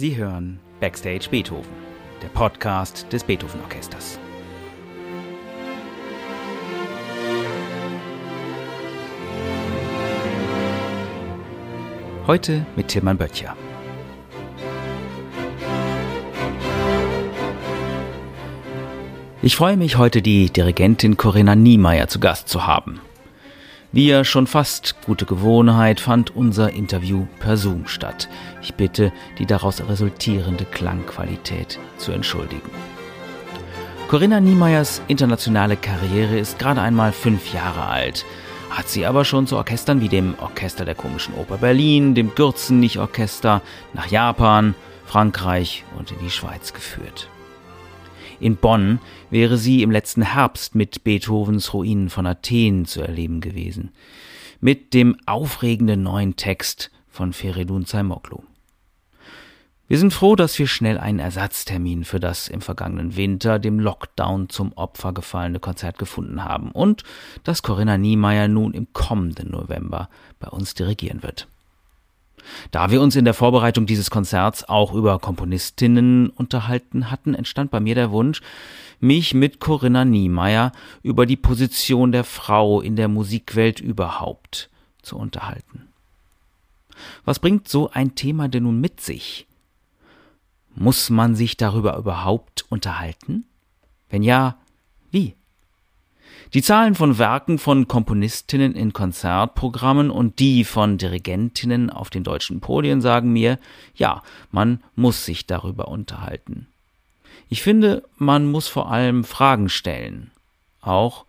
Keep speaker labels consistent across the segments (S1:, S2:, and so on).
S1: Sie hören Backstage Beethoven, der Podcast des Beethoven Orchesters. Heute mit Tilman Böttcher. Ich freue mich heute, die Dirigentin Corinna Niemeyer zu Gast zu haben. Wie ja schon fast gute Gewohnheit fand unser Interview per Zoom statt. Ich bitte, die daraus resultierende Klangqualität zu entschuldigen. Corinna Niemeyers internationale Karriere ist gerade einmal fünf Jahre alt, hat sie aber schon zu Orchestern wie dem Orchester der Komischen Oper Berlin, dem Gürzenich-Orchester, nach Japan, Frankreich und in die Schweiz geführt. In Bonn wäre sie im letzten Herbst mit Beethovens Ruinen von Athen zu erleben gewesen. Mit dem aufregenden neuen Text von Feridun Zaimoglu. Wir sind froh, dass wir schnell einen Ersatztermin für das im vergangenen Winter dem Lockdown zum Opfer gefallene Konzert gefunden haben und dass Corinna Niemeyer nun im kommenden November bei uns dirigieren wird. Da wir uns in der Vorbereitung dieses Konzerts auch über Komponistinnen unterhalten hatten, entstand bei mir der Wunsch, mich mit Corinna Niemeyer über die Position der Frau in der Musikwelt überhaupt zu unterhalten. Was bringt so ein Thema denn nun mit sich? Muss man sich darüber überhaupt unterhalten? Wenn ja, wie? Die Zahlen von Werken von Komponistinnen in Konzertprogrammen und die von Dirigentinnen auf den deutschen Podien sagen mir, ja, man muss sich darüber unterhalten. Ich finde, man muss vor allem Fragen stellen, auch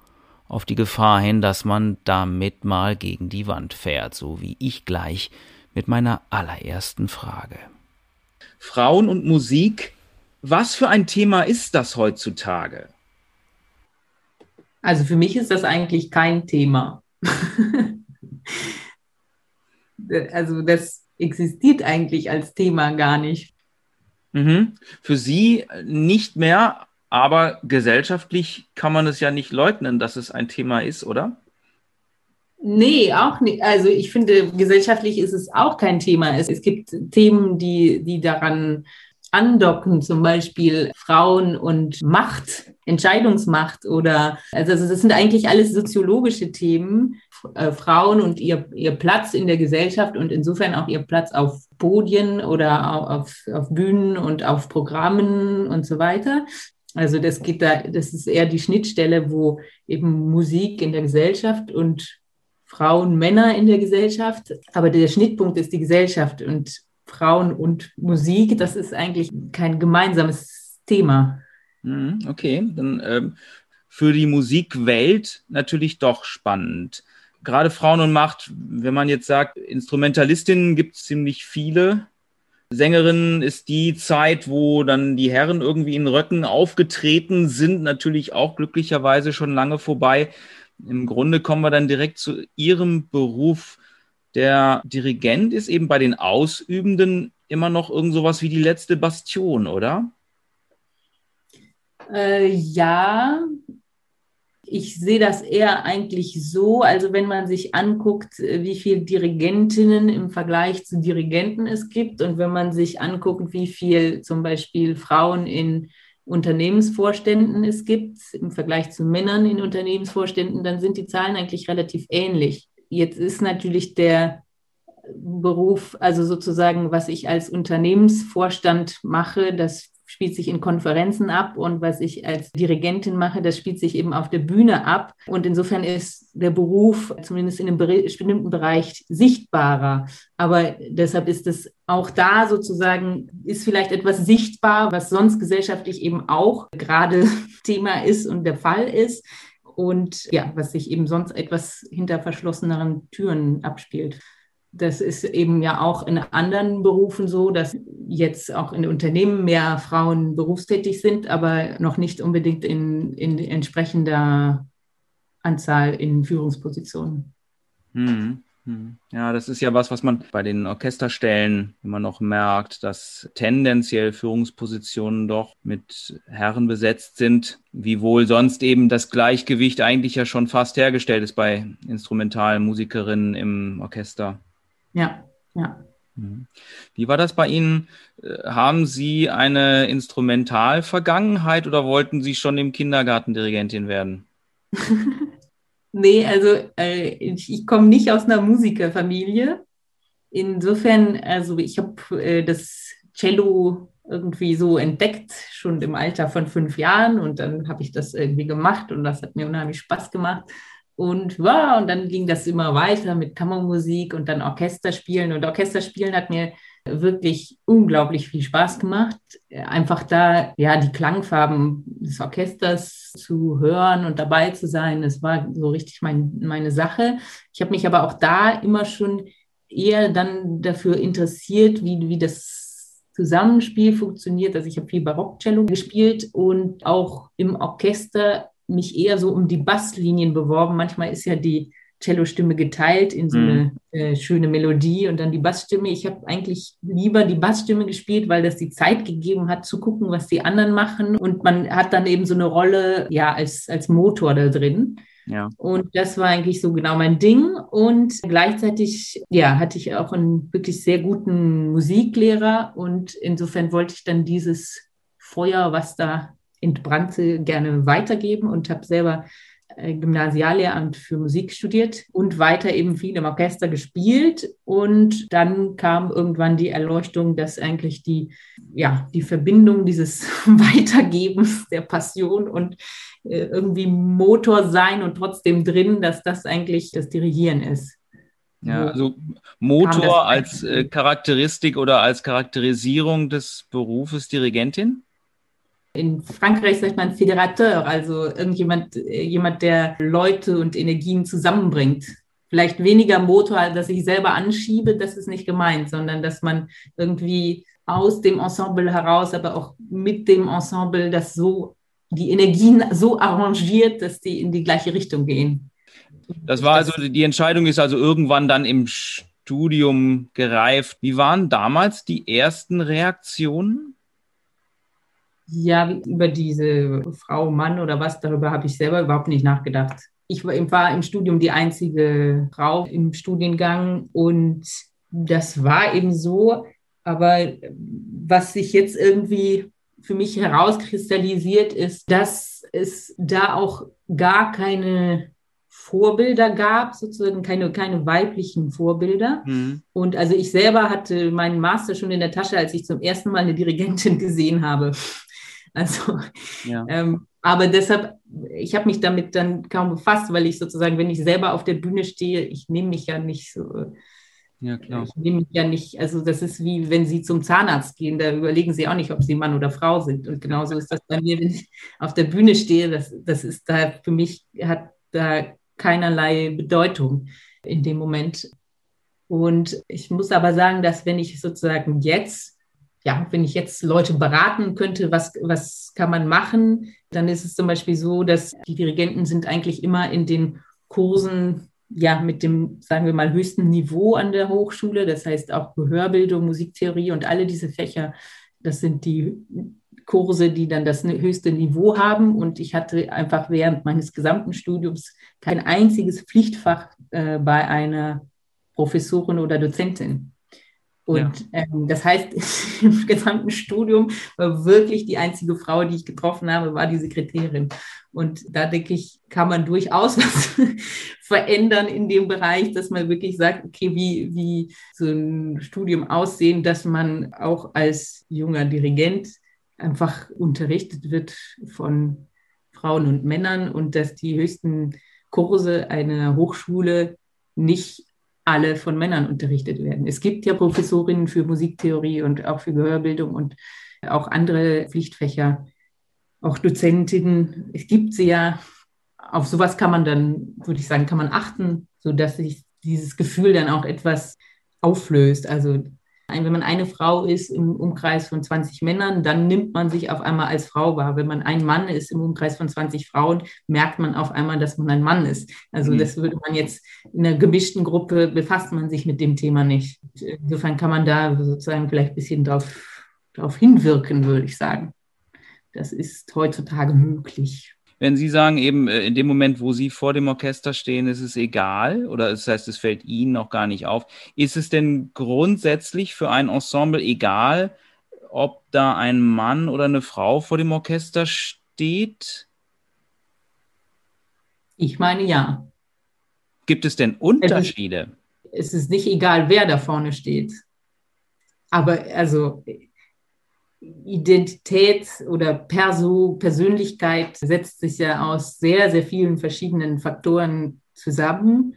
S1: auf die Gefahr hin, dass man damit mal gegen die Wand fährt, so wie ich gleich mit meiner allerersten Frage.
S2: Frauen und Musik, was für ein Thema ist das heutzutage?
S3: Also für mich ist das eigentlich kein Thema. also das existiert eigentlich als Thema gar nicht.
S2: Mhm. Für Sie nicht mehr, aber gesellschaftlich kann man es ja nicht leugnen, dass es ein Thema ist, oder?
S3: Nee, auch nicht. Also ich finde, gesellschaftlich ist es auch kein Thema. Es, es gibt Themen, die, die daran andocken, zum Beispiel Frauen und Macht, Entscheidungsmacht oder, also das sind eigentlich alles soziologische Themen, äh, Frauen und ihr, ihr Platz in der Gesellschaft und insofern auch ihr Platz auf Podien oder auf, auf Bühnen und auf Programmen und so weiter. Also das geht da, das ist eher die Schnittstelle, wo eben Musik in der Gesellschaft und Frauen, Männer in der Gesellschaft, aber der Schnittpunkt ist die Gesellschaft und Frauen und Musik, das ist eigentlich kein gemeinsames Thema.
S2: Mhm, okay, dann ähm, für die Musikwelt natürlich doch spannend. Gerade Frauen und Macht, wenn man jetzt sagt, Instrumentalistinnen gibt es ziemlich viele. Sängerinnen ist die Zeit, wo dann die Herren irgendwie in Röcken aufgetreten sind, natürlich auch glücklicherweise schon lange vorbei. Im Grunde kommen wir dann direkt zu Ihrem Beruf der Dirigent ist eben bei den Ausübenden immer noch irgend sowas wie die letzte Bastion, oder?
S3: Äh, ja, ich sehe das eher eigentlich so, also wenn man sich anguckt, wie viele Dirigentinnen im Vergleich zu Dirigenten es gibt und wenn man sich anguckt, wie viel zum Beispiel Frauen in Unternehmensvorständen es gibt im Vergleich zu Männern in Unternehmensvorständen, dann sind die Zahlen eigentlich relativ ähnlich. Jetzt ist natürlich der Beruf, also sozusagen, was ich als Unternehmensvorstand mache, das spielt sich in Konferenzen ab und was ich als Dirigentin mache, das spielt sich eben auf der Bühne ab. Und insofern ist der Beruf zumindest in einem bestimmten Bereich sichtbarer. Aber deshalb ist es auch da sozusagen, ist vielleicht etwas sichtbar, was sonst gesellschaftlich eben auch gerade Thema ist und der Fall ist und ja, was sich eben sonst etwas hinter verschlosseneren Türen abspielt. Das ist eben ja auch in anderen Berufen so, dass jetzt auch in Unternehmen mehr Frauen berufstätig sind, aber noch nicht unbedingt in, in entsprechender Anzahl in Führungspositionen.
S2: Mhm. Hm. Ja, das ist ja was, was man bei den Orchesterstellen immer noch merkt, dass tendenziell Führungspositionen doch mit Herren besetzt sind, wiewohl sonst eben das Gleichgewicht eigentlich ja schon fast hergestellt ist bei Instrumentalmusikerinnen im Orchester.
S3: Ja, ja.
S2: Mhm. Wie war das bei Ihnen? Äh, haben Sie eine Instrumentalvergangenheit oder wollten Sie schon im Kindergarten Dirigentin werden?
S3: nee, also äh, ich, ich komme nicht aus einer Musikerfamilie. Insofern, also ich habe äh, das Cello irgendwie so entdeckt, schon im Alter von fünf Jahren. Und dann habe ich das irgendwie gemacht und das hat mir unheimlich Spaß gemacht. Und, wow, und dann ging das immer weiter mit Kammermusik und dann Orchesterspielen. Und Orchesterspielen hat mir wirklich unglaublich viel Spaß gemacht. Einfach da, ja, die Klangfarben des Orchesters zu hören und dabei zu sein, das war so richtig mein, meine Sache. Ich habe mich aber auch da immer schon eher dann dafür interessiert, wie, wie das Zusammenspiel funktioniert. Also ich habe viel Barockcello gespielt und auch im Orchester mich eher so um die Basslinien beworben. Manchmal ist ja die Cellostimme geteilt in so mhm. eine äh, schöne Melodie und dann die Bassstimme. Ich habe eigentlich lieber die Bassstimme gespielt, weil das die Zeit gegeben hat, zu gucken, was die anderen machen. Und man hat dann eben so eine Rolle ja als, als Motor da drin. Ja. Und das war eigentlich so genau mein Ding. Und gleichzeitig, ja, hatte ich auch einen wirklich sehr guten Musiklehrer. Und insofern wollte ich dann dieses Feuer, was da entbrannte, gerne weitergeben und habe selber äh, Gymnasiallehramt für Musik studiert und weiter eben viel im Orchester gespielt. Und dann kam irgendwann die Erleuchtung, dass eigentlich die, ja, die Verbindung dieses Weitergebens der Passion und äh, irgendwie Motor sein und trotzdem drin, dass das eigentlich das Dirigieren ist.
S2: Ja, also Motor als äh, Charakteristik oder als Charakterisierung des Berufes Dirigentin?
S3: In Frankreich sagt man Fédérateur, also irgendjemand, jemand, der Leute und Energien zusammenbringt. Vielleicht weniger Motor, dass ich selber anschiebe, das ist nicht gemeint, sondern dass man irgendwie aus dem Ensemble heraus, aber auch mit dem Ensemble das so, die Energien so arrangiert, dass die in die gleiche Richtung gehen.
S2: Das war also, die Entscheidung ist also irgendwann dann im Studium gereift. Wie waren damals die ersten Reaktionen?
S3: Ja, über diese Frau, Mann oder was, darüber habe ich selber überhaupt nicht nachgedacht. Ich war im Studium die einzige Frau im Studiengang und das war eben so. Aber was sich jetzt irgendwie für mich herauskristallisiert, ist, dass es da auch gar keine Vorbilder gab, sozusagen keine, keine weiblichen Vorbilder. Mhm. Und also ich selber hatte meinen Master schon in der Tasche, als ich zum ersten Mal eine Dirigentin gesehen habe. Also, ja. ähm, aber deshalb, ich habe mich damit dann kaum befasst, weil ich sozusagen, wenn ich selber auf der Bühne stehe, ich nehme mich ja nicht so. Ja, klar. Ich nehme mich ja nicht, also das ist wie wenn Sie zum Zahnarzt gehen, da überlegen Sie auch nicht, ob Sie Mann oder Frau sind. Und genauso ist das bei mir, wenn ich auf der Bühne stehe, das, das ist da für mich, hat da keinerlei Bedeutung in dem Moment. Und ich muss aber sagen, dass wenn ich sozusagen jetzt ja, wenn ich jetzt Leute beraten könnte, was, was kann man machen, dann ist es zum Beispiel so, dass die Dirigenten sind eigentlich immer in den Kursen ja mit dem, sagen wir mal, höchsten Niveau an der Hochschule. Das heißt auch Gehörbildung, Musiktheorie und alle diese Fächer. Das sind die Kurse, die dann das höchste Niveau haben. Und ich hatte einfach während meines gesamten Studiums kein einziges Pflichtfach äh, bei einer Professorin oder Dozentin. Und ja. ähm, das heißt, im gesamten Studium war wirklich die einzige Frau, die ich getroffen habe, war die Sekretärin. Und da denke ich, kann man durchaus was verändern in dem Bereich, dass man wirklich sagt, okay, wie, wie so ein Studium aussehen, dass man auch als junger Dirigent einfach unterrichtet wird von Frauen und Männern und dass die höchsten Kurse einer Hochschule nicht alle von Männern unterrichtet werden. Es gibt ja Professorinnen für Musiktheorie und auch für Gehörbildung und auch andere Pflichtfächer, auch Dozentinnen. Es gibt sie ja. Auf sowas kann man dann, würde ich sagen, kann man achten, sodass sich dieses Gefühl dann auch etwas auflöst. Also wenn man eine Frau ist im Umkreis von 20 Männern, dann nimmt man sich auf einmal als Frau wahr. Wenn man ein Mann ist im Umkreis von 20 Frauen, merkt man auf einmal, dass man ein Mann ist. Also mhm. das würde man jetzt in einer gemischten Gruppe, befasst man sich mit dem Thema nicht. Insofern kann man da sozusagen vielleicht ein bisschen drauf, drauf hinwirken, würde ich sagen. Das ist heutzutage möglich.
S2: Wenn Sie sagen, eben äh, in dem Moment, wo Sie vor dem Orchester stehen, ist es egal oder das heißt, es fällt Ihnen noch gar nicht auf. Ist es denn grundsätzlich für ein Ensemble egal, ob da ein Mann oder eine Frau vor dem Orchester steht?
S3: Ich meine ja.
S2: Gibt es denn Unterschiede?
S3: Es ist nicht egal, wer da vorne steht. Aber also Identität oder Perso Persönlichkeit setzt sich ja aus sehr, sehr vielen verschiedenen Faktoren zusammen.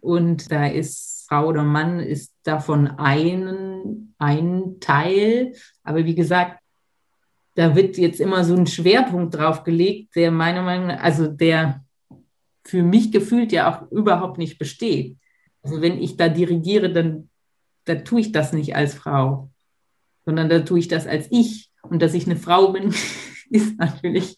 S3: Und da ist Frau oder Mann ist davon ein, ein Teil. Aber wie gesagt, da wird jetzt immer so ein Schwerpunkt drauf gelegt, der meiner Meinung nach, also der für mich gefühlt ja auch überhaupt nicht besteht. Also wenn ich da dirigiere, dann, dann tue ich das nicht als Frau sondern da tue ich das als ich. Und dass ich eine Frau bin, ist natürlich,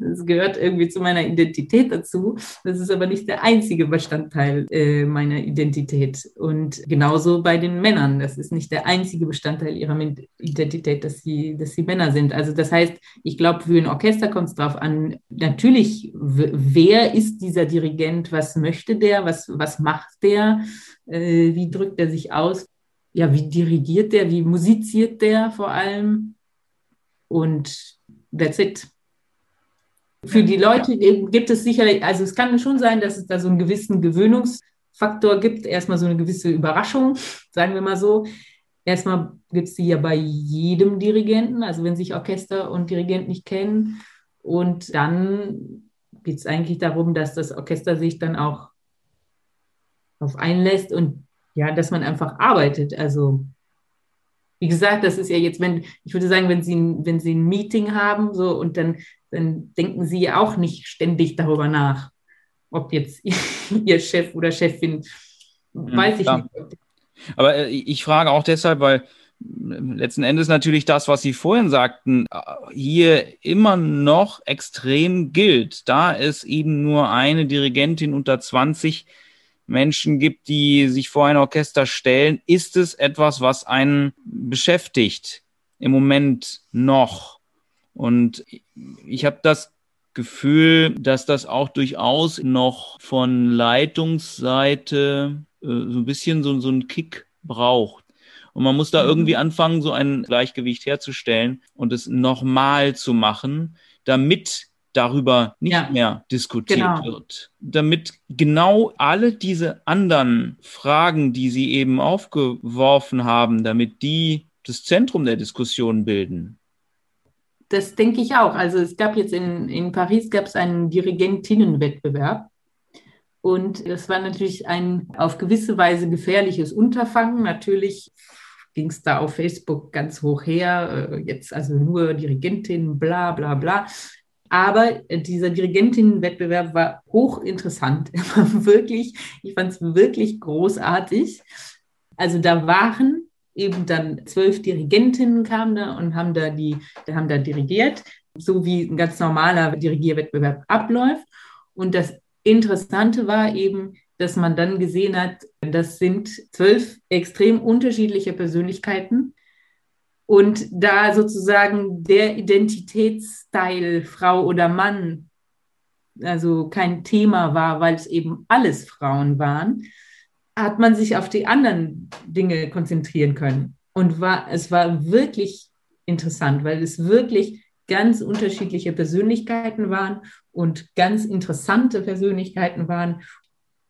S3: das gehört irgendwie zu meiner Identität dazu. Das ist aber nicht der einzige Bestandteil äh, meiner Identität. Und genauso bei den Männern. Das ist nicht der einzige Bestandteil ihrer Identität, dass sie, dass sie Männer sind. Also das heißt, ich glaube, für ein Orchester kommt es darauf an, natürlich, wer ist dieser Dirigent, was möchte der, was, was macht der, äh, wie drückt er sich aus ja, wie dirigiert der, wie musiziert der vor allem. Und that's it. Für die Leute gibt es sicherlich, also es kann schon sein, dass es da so einen gewissen Gewöhnungsfaktor gibt, erstmal so eine gewisse Überraschung, sagen wir mal so. Erstmal gibt es die ja bei jedem Dirigenten, also wenn sich Orchester und Dirigent nicht kennen. Und dann geht es eigentlich darum, dass das Orchester sich dann auch auf einlässt und ja, dass man einfach arbeitet. Also, wie gesagt, das ist ja jetzt, wenn, ich würde sagen, wenn Sie, wenn Sie ein Meeting haben, so, und dann, dann denken Sie ja auch nicht ständig darüber nach, ob jetzt Ihr Chef oder Chefin, hm, weiß ich ja. nicht.
S2: Aber äh, ich frage auch deshalb, weil letzten Endes natürlich das, was Sie vorhin sagten, äh, hier immer noch extrem gilt. Da es eben nur eine Dirigentin unter 20 Menschen gibt, die sich vor ein Orchester stellen, ist es etwas, was einen beschäftigt im Moment noch. Und ich habe das Gefühl, dass das auch durchaus noch von Leitungsseite äh, so ein bisschen so, so einen Kick braucht. Und man muss da mhm. irgendwie anfangen, so ein Gleichgewicht herzustellen und es nochmal zu machen, damit darüber nicht ja, mehr diskutiert genau. wird. Damit genau alle diese anderen Fragen, die Sie eben aufgeworfen haben, damit die das Zentrum der Diskussion bilden.
S3: Das denke ich auch. Also es gab jetzt in, in Paris gab es einen Dirigentinnenwettbewerb. Und das war natürlich ein auf gewisse Weise gefährliches Unterfangen. Natürlich ging es da auf Facebook ganz hoch her, äh, jetzt also nur Dirigentin, bla bla bla. Aber dieser Dirigentinnenwettbewerb war hochinteressant. Er wirklich, ich fand es wirklich großartig. Also da waren eben dann zwölf Dirigentinnen kamen da und haben da die, haben da dirigiert, so wie ein ganz normaler Dirigierwettbewerb abläuft. Und das Interessante war eben, dass man dann gesehen hat, das sind zwölf extrem unterschiedliche Persönlichkeiten, und da sozusagen der Identitätsteil Frau oder Mann also kein Thema war, weil es eben alles Frauen waren, hat man sich auf die anderen Dinge konzentrieren können. Und war, es war wirklich interessant, weil es wirklich ganz unterschiedliche Persönlichkeiten waren und ganz interessante Persönlichkeiten waren,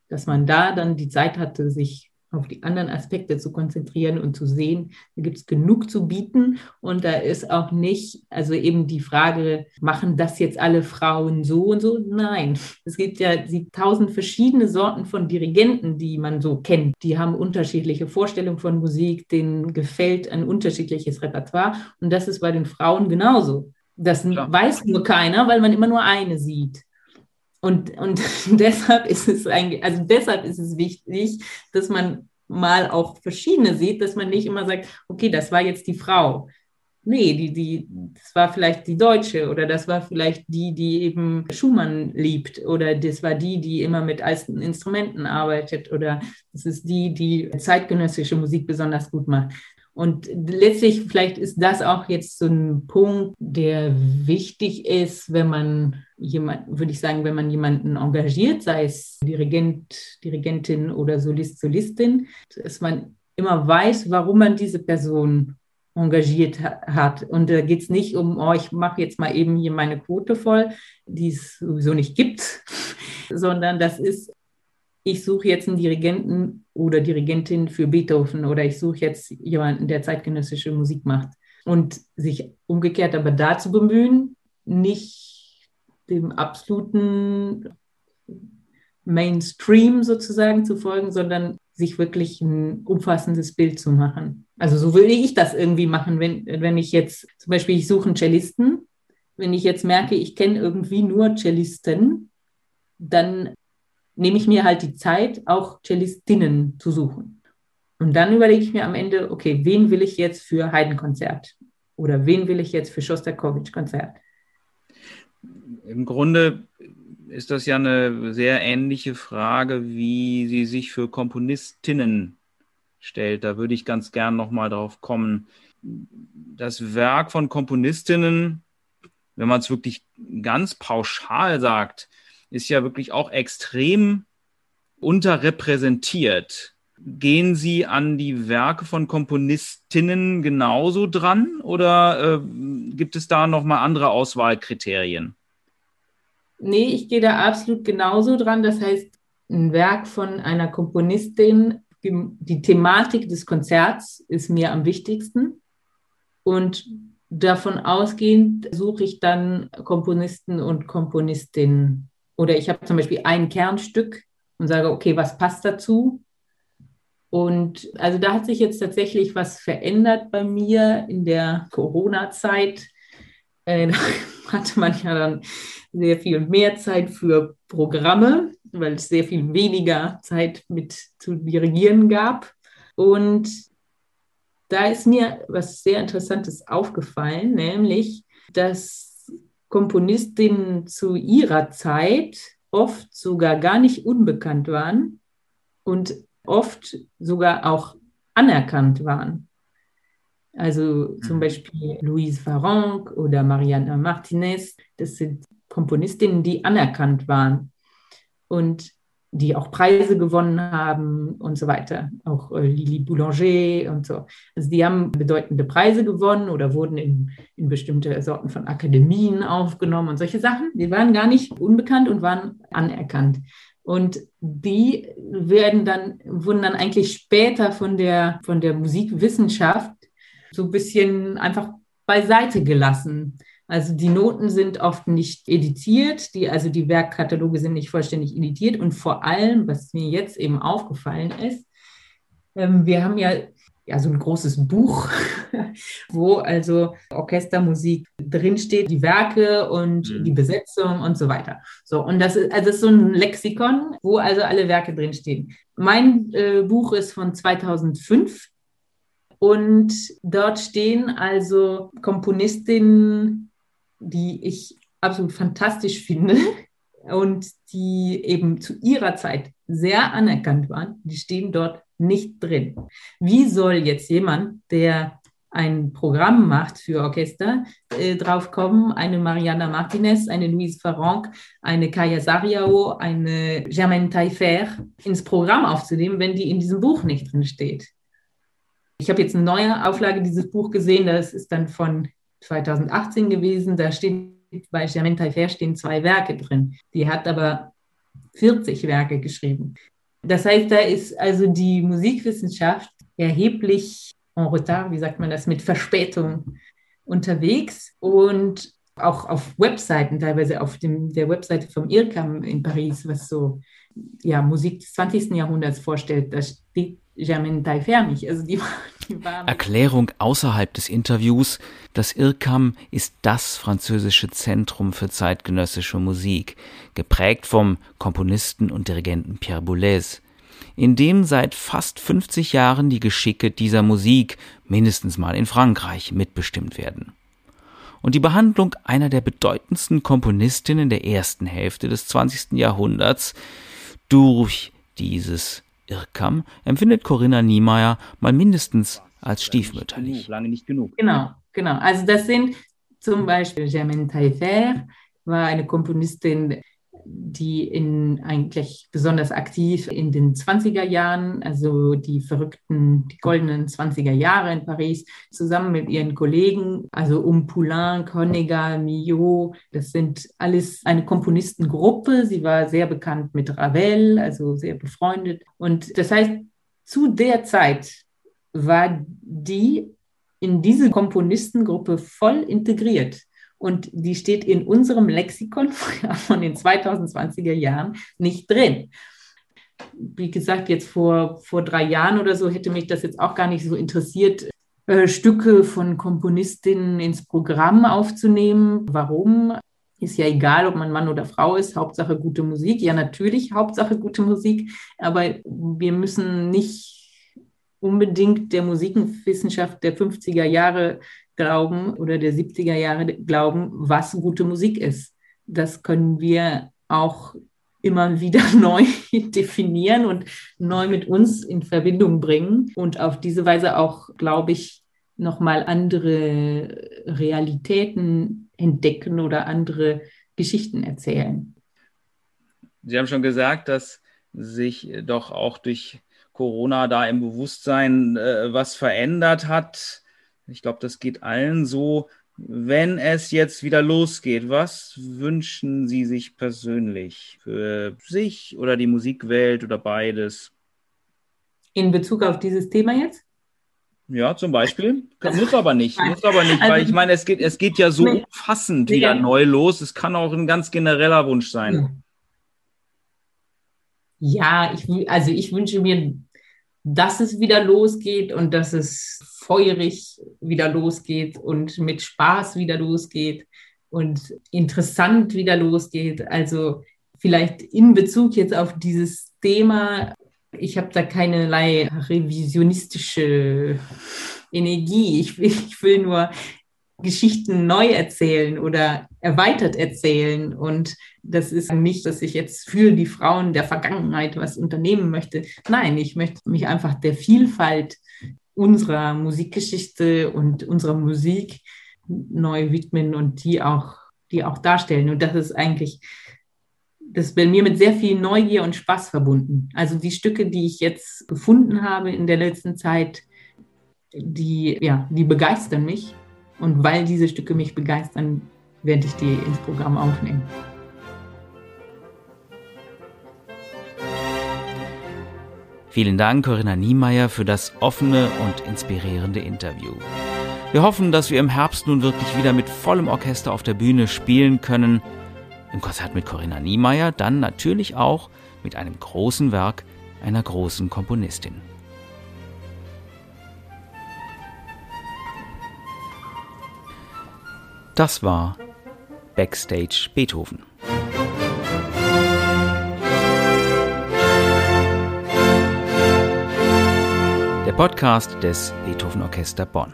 S3: dass man da dann die Zeit hatte, sich auf die anderen Aspekte zu konzentrieren und zu sehen, da gibt es genug zu bieten und da ist auch nicht, also eben die Frage, machen das jetzt alle Frauen so und so? Nein, es gibt ja tausend verschiedene Sorten von Dirigenten, die man so kennt. Die haben unterschiedliche Vorstellungen von Musik, denen gefällt ein unterschiedliches Repertoire und das ist bei den Frauen genauso. Das ja. weiß nur keiner, weil man immer nur eine sieht. Und, und deshalb ist es eigentlich, also deshalb ist es wichtig, dass man mal auch verschiedene sieht, dass man nicht immer sagt, okay, das war jetzt die Frau. Nee, die, die, das war vielleicht die Deutsche oder das war vielleicht die, die eben Schumann liebt oder das war die, die immer mit alten Instrumenten arbeitet oder das ist die, die zeitgenössische Musik besonders gut macht. Und letztlich, vielleicht ist das auch jetzt so ein Punkt, der wichtig ist, wenn man jemand, würde ich sagen, wenn man jemanden engagiert, sei es Dirigent, Dirigentin oder Solist, Solistin, dass man immer weiß, warum man diese Person engagiert hat. Und da geht es nicht um, oh, ich mache jetzt mal eben hier meine Quote voll, die es sowieso nicht gibt, sondern das ist, ich suche jetzt einen Dirigenten oder Dirigentin für Beethoven oder ich suche jetzt jemanden, der zeitgenössische Musik macht. Und sich umgekehrt aber dazu bemühen, nicht dem absoluten Mainstream sozusagen zu folgen, sondern sich wirklich ein umfassendes Bild zu machen. Also so würde ich das irgendwie machen, wenn, wenn ich jetzt zum Beispiel, ich suche einen Cellisten, wenn ich jetzt merke, ich kenne irgendwie nur Cellisten, dann nehme ich mir halt die Zeit, auch Cellistinnen zu suchen. Und dann überlege ich mir am Ende, okay, wen will ich jetzt für Heidenkonzert? Oder wen will ich jetzt für Schostakowitsch-Konzert?
S2: Im Grunde ist das ja eine sehr ähnliche Frage, wie sie sich für Komponistinnen stellt. Da würde ich ganz gern nochmal drauf kommen. Das Werk von Komponistinnen, wenn man es wirklich ganz pauschal sagt, ist ja wirklich auch extrem unterrepräsentiert. Gehen Sie an die Werke von Komponistinnen genauso dran oder äh, gibt es da nochmal andere Auswahlkriterien?
S3: Nee, ich gehe da absolut genauso dran. Das heißt, ein Werk von einer Komponistin die Thematik des Konzerts ist mir am wichtigsten. Und davon ausgehend suche ich dann Komponisten und Komponistinnen. Oder ich habe zum Beispiel ein Kernstück und sage, okay, was passt dazu? Und also da hat sich jetzt tatsächlich was verändert bei mir in der Corona-Zeit. Äh, da hatte man ja dann sehr viel mehr Zeit für Programme weil es sehr viel weniger Zeit mit zu dirigieren gab. Und da ist mir was sehr Interessantes aufgefallen, nämlich, dass Komponistinnen zu ihrer Zeit oft sogar gar nicht unbekannt waren und oft sogar auch anerkannt waren. Also zum mhm. Beispiel Louise Farranc oder Mariana Martinez, das sind Komponistinnen, die anerkannt waren und die auch Preise gewonnen haben und so weiter. Auch äh, Lili Boulanger und so. Also die haben bedeutende Preise gewonnen oder wurden in, in bestimmte Sorten von Akademien aufgenommen und solche Sachen. Die waren gar nicht unbekannt und waren anerkannt. Und die werden dann, wurden dann eigentlich später von der, von der Musikwissenschaft so ein bisschen einfach beiseite gelassen. Also die Noten sind oft nicht editiert, die, also die Werkkataloge sind nicht vollständig editiert. Und vor allem, was mir jetzt eben aufgefallen ist, ähm, wir haben ja, ja so ein großes Buch, wo also Orchestermusik drinsteht, die Werke und mhm. die Besetzung und so weiter. So, und das ist, also das ist so ein Lexikon, wo also alle Werke drinstehen. Mein äh, Buch ist von 2005 und dort stehen also Komponistinnen die ich absolut fantastisch finde und die eben zu ihrer Zeit sehr anerkannt waren, die stehen dort nicht drin. Wie soll jetzt jemand, der ein Programm macht für Orchester, äh, draufkommen, eine Mariana Martinez, eine Louise Farranc, eine Kaya Sariao, eine Germaine Taillefer ins Programm aufzunehmen, wenn die in diesem Buch nicht drin steht. Ich habe jetzt eine neue Auflage dieses Buch gesehen, das ist dann von 2018 gewesen. Da steht bei Germaine Taillefer stehen zwei Werke drin. Die hat aber 40 Werke geschrieben. Das heißt, da ist also die Musikwissenschaft erheblich en retard, wie sagt man das, mit Verspätung unterwegs und auch auf Webseiten, teilweise auf dem, der Webseite vom IRCAM in Paris, was so ja, Musik des 20. Jahrhunderts vorstellt, da steht Germaine Taillefer nicht. Also die,
S1: die Erklärung außerhalb des Interviews, das IRCAM ist das französische Zentrum für zeitgenössische Musik, geprägt vom Komponisten und Dirigenten Pierre Boulez, in dem seit fast 50 Jahren die Geschicke dieser Musik, mindestens mal in Frankreich, mitbestimmt werden. Und die Behandlung einer der bedeutendsten Komponistinnen der ersten Hälfte des 20. Jahrhunderts durch dieses IRCAM empfindet Corinna Niemeyer mal mindestens als stiefmütterlich.
S2: Lange nicht genug.
S3: Genau, genau. Also das sind zum Beispiel Germaine Taillefer, war eine Komponistin, die in eigentlich besonders aktiv in den 20er Jahren, also die verrückten, die goldenen 20er Jahre in Paris, zusammen mit ihren Kollegen, also um Poulain, Connegar, Millot, das sind alles eine Komponistengruppe. Sie war sehr bekannt mit Ravel, also sehr befreundet. Und das heißt, zu der Zeit war die in diese Komponistengruppe voll integriert. Und die steht in unserem Lexikon von den 2020er Jahren nicht drin. Wie gesagt, jetzt vor, vor drei Jahren oder so hätte mich das jetzt auch gar nicht so interessiert, äh, Stücke von Komponistinnen ins Programm aufzunehmen. Warum? Ist ja egal, ob man Mann oder Frau ist, Hauptsache gute Musik. Ja, natürlich, Hauptsache gute Musik, aber wir müssen nicht unbedingt der Musikwissenschaft der 50er Jahre glauben oder der 70er Jahre glauben, was gute Musik ist. Das können wir auch immer wieder neu definieren und neu mit uns in Verbindung bringen und auf diese Weise auch, glaube ich, nochmal andere Realitäten entdecken oder andere Geschichten erzählen.
S2: Sie haben schon gesagt, dass sich doch auch durch Corona da im Bewusstsein äh, was verändert hat. Ich glaube, das geht allen so. Wenn es jetzt wieder losgeht, was wünschen Sie sich persönlich für sich oder die Musikwelt oder beides?
S3: In Bezug auf dieses Thema jetzt?
S2: Ja, zum Beispiel. Muss aber nicht. Muss aber nicht, also, weil ich meine, es geht, es geht ja so umfassend wieder neu los. Es kann auch ein ganz genereller Wunsch sein.
S3: Ja, ich, also ich wünsche mir dass es wieder losgeht und dass es feurig wieder losgeht und mit Spaß wieder losgeht und interessant wieder losgeht. Also vielleicht in Bezug jetzt auf dieses Thema, ich habe da keinerlei revisionistische Energie. Ich will, ich will nur Geschichten neu erzählen oder erweitert erzählen. Und das ist nicht, dass ich jetzt für die Frauen der Vergangenheit was unternehmen möchte. Nein, ich möchte mich einfach der Vielfalt unserer Musikgeschichte und unserer Musik neu widmen und die auch, die auch darstellen. Und das ist eigentlich, das ist bei mir mit sehr viel Neugier und Spaß verbunden. Also die Stücke, die ich jetzt gefunden habe in der letzten Zeit, die, ja, die begeistern mich. Und weil diese Stücke mich begeistern, werde ich die ins Programm aufnehmen.
S1: Vielen Dank, Corinna Niemeyer, für das offene und inspirierende Interview. Wir hoffen, dass wir im Herbst nun wirklich wieder mit vollem Orchester auf der Bühne spielen können. Im Konzert mit Corinna Niemeyer, dann natürlich auch mit einem großen Werk einer großen Komponistin. Das war Backstage Beethoven. Podcast des Beethoven Orchester Bonn.